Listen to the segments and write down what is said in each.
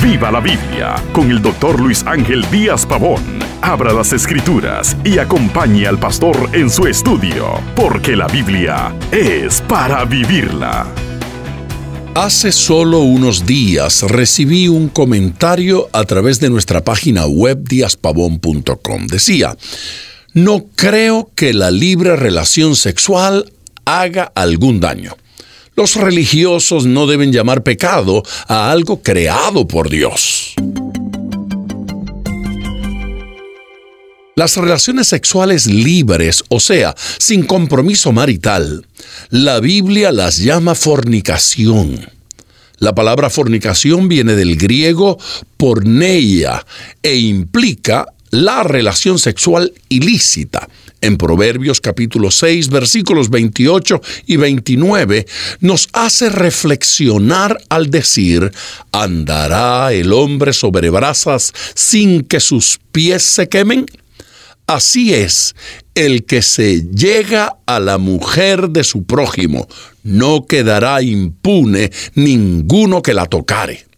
Viva la Biblia con el doctor Luis Ángel Díaz Pavón. Abra las escrituras y acompañe al pastor en su estudio, porque la Biblia es para vivirla. Hace solo unos días recibí un comentario a través de nuestra página web diaspavón.com. Decía, no creo que la libre relación sexual haga algún daño. Los religiosos no deben llamar pecado a algo creado por Dios. Las relaciones sexuales libres, o sea, sin compromiso marital, la Biblia las llama fornicación. La palabra fornicación viene del griego porneia e implica la relación sexual ilícita. En Proverbios capítulo 6 versículos 28 y 29 nos hace reflexionar al decir, ¿andará el hombre sobre brasas sin que sus pies se quemen? Así es, el que se llega a la mujer de su prójimo, no quedará impune ninguno que la tocare.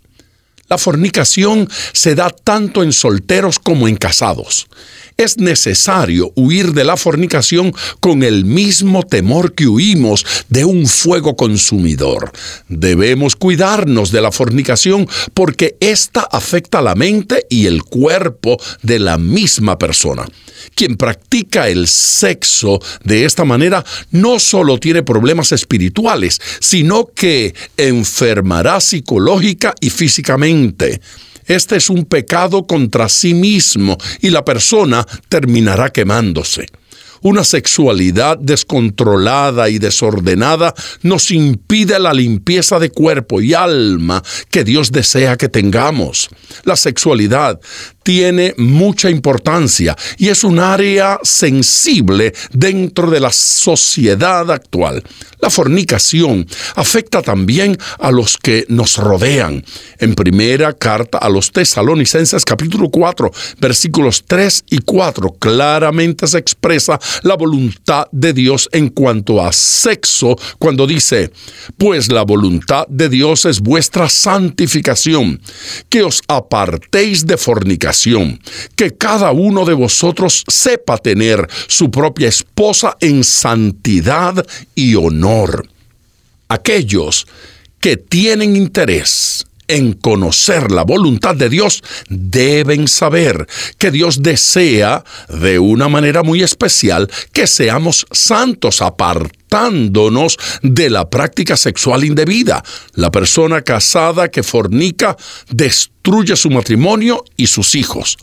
La fornicación se da tanto en solteros como en casados. Es necesario huir de la fornicación con el mismo temor que huimos de un fuego consumidor. Debemos cuidarnos de la fornicación porque ésta afecta la mente y el cuerpo de la misma persona. Quien practica el sexo de esta manera no solo tiene problemas espirituales, sino que enfermará psicológica y físicamente. Este es un pecado contra sí mismo y la persona terminará quemándose. Una sexualidad descontrolada y desordenada nos impide la limpieza de cuerpo y alma que Dios desea que tengamos. La sexualidad tiene mucha importancia y es un área sensible dentro de la sociedad actual. La fornicación afecta también a los que nos rodean. En primera carta a los tesalonicenses capítulo 4 versículos 3 y 4 claramente se expresa la voluntad de Dios en cuanto a sexo cuando dice, pues la voluntad de Dios es vuestra santificación, que os apartéis de fornicación, que cada uno de vosotros sepa tener su propia esposa en santidad y honor. Aquellos que tienen interés en conocer la voluntad de Dios, deben saber que Dios desea de una manera muy especial que seamos santos, apartándonos de la práctica sexual indebida. La persona casada que fornica destruye su matrimonio y sus hijos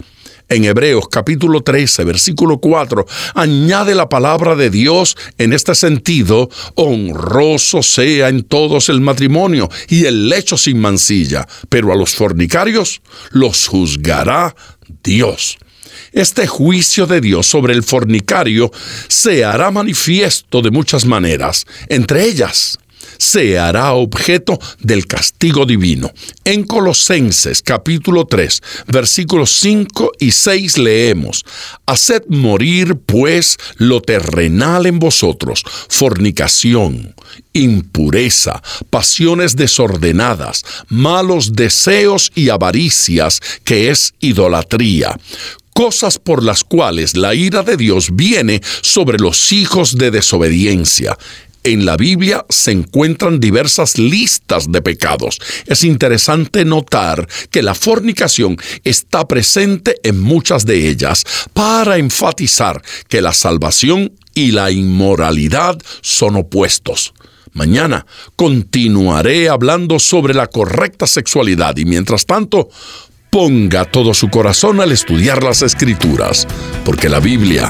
en Hebreos capítulo 13, versículo 4, añade la palabra de Dios en este sentido, honroso sea en todos el matrimonio y el lecho sin mancilla, pero a los fornicarios los juzgará Dios. Este juicio de Dios sobre el fornicario se hará manifiesto de muchas maneras, entre ellas se hará objeto del castigo divino. En Colosenses capítulo 3, versículos 5 y 6 leemos, Haced morir pues lo terrenal en vosotros, fornicación, impureza, pasiones desordenadas, malos deseos y avaricias, que es idolatría cosas por las cuales la ira de Dios viene sobre los hijos de desobediencia. En la Biblia se encuentran diversas listas de pecados. Es interesante notar que la fornicación está presente en muchas de ellas para enfatizar que la salvación y la inmoralidad son opuestos. Mañana continuaré hablando sobre la correcta sexualidad y mientras tanto, ponga todo su corazón al estudiar las escrituras, porque la Biblia